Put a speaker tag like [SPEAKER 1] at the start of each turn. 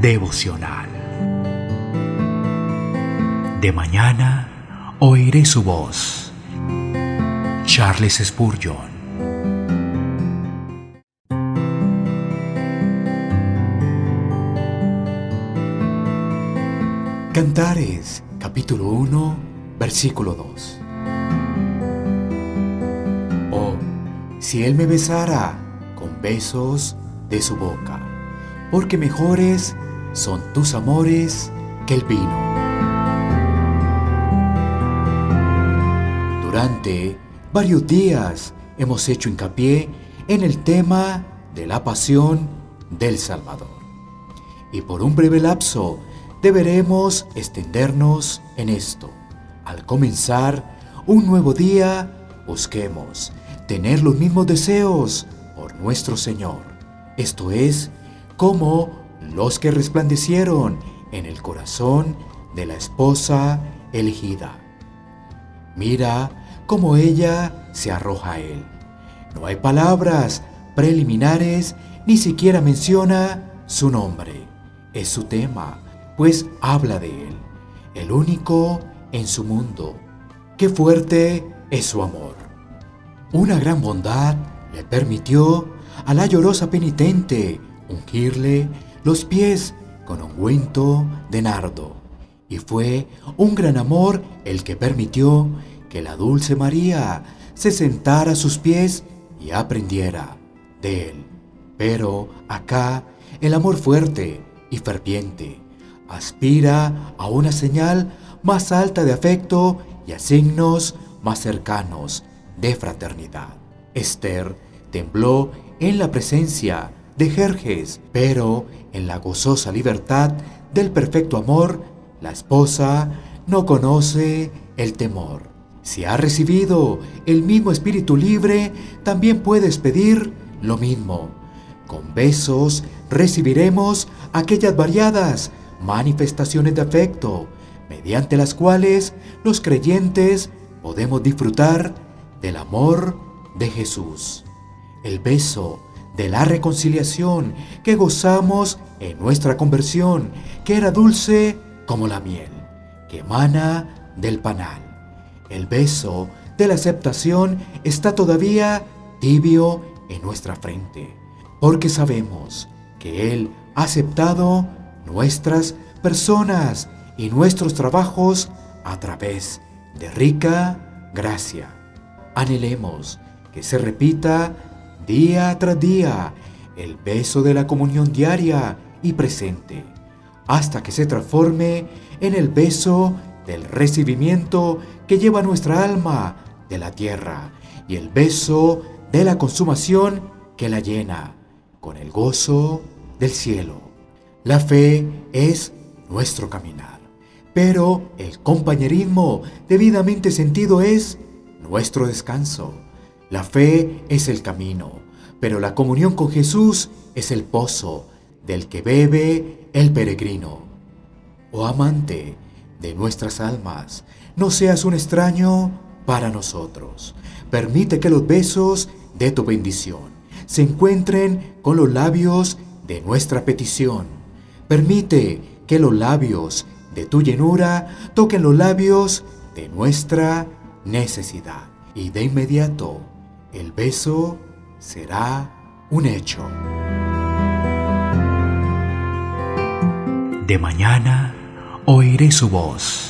[SPEAKER 1] devocional. De mañana oiré su voz. Charles Spurgeon.
[SPEAKER 2] Cantares, capítulo 1, versículo 2. Oh, si él me besara con besos de su boca, porque mejores son tus amores que el vino. Durante varios días hemos hecho hincapié en el tema de la pasión del Salvador. Y por un breve lapso deberemos extendernos en esto. Al comenzar un nuevo día, busquemos tener los mismos deseos por nuestro Señor. Esto es, como los que resplandecieron en el corazón de la esposa elegida. Mira cómo ella se arroja a él. No hay palabras preliminares, ni siquiera menciona su nombre. Es su tema, pues habla de él, el único en su mundo. Qué fuerte es su amor. Una gran bondad le permitió a la llorosa penitente ungirle los pies con ungüento de nardo. Y fue un gran amor el que permitió que la dulce María se sentara a sus pies y aprendiera de él. Pero acá el amor fuerte y ferviente aspira a una señal más alta de afecto y a signos más cercanos de fraternidad. Esther tembló en la presencia de Jerjes, pero en la gozosa libertad del perfecto amor, la esposa no conoce el temor. Si ha recibido el mismo espíritu libre, también puedes pedir lo mismo. Con besos recibiremos aquellas variadas manifestaciones de afecto, mediante las cuales los creyentes podemos disfrutar del amor de Jesús. El beso de la reconciliación que gozamos en nuestra conversión, que era dulce como la miel, que emana del panal. El beso de la aceptación está todavía tibio en nuestra frente, porque sabemos que Él ha aceptado nuestras personas y nuestros trabajos a través de rica gracia. Anhelemos que se repita día tras día el beso de la comunión diaria y presente, hasta que se transforme en el beso del recibimiento que lleva nuestra alma de la tierra y el beso de la consumación que la llena con el gozo del cielo. La fe es nuestro caminar, pero el compañerismo debidamente sentido es nuestro descanso. La fe es el camino, pero la comunión con Jesús es el pozo del que bebe el peregrino. Oh amante de nuestras almas, no seas un extraño para nosotros. Permite que los besos de tu bendición se encuentren con los labios de nuestra petición. Permite que los labios de tu llenura toquen los labios de nuestra necesidad. Y de inmediato el beso será un hecho.
[SPEAKER 1] De mañana oiré su voz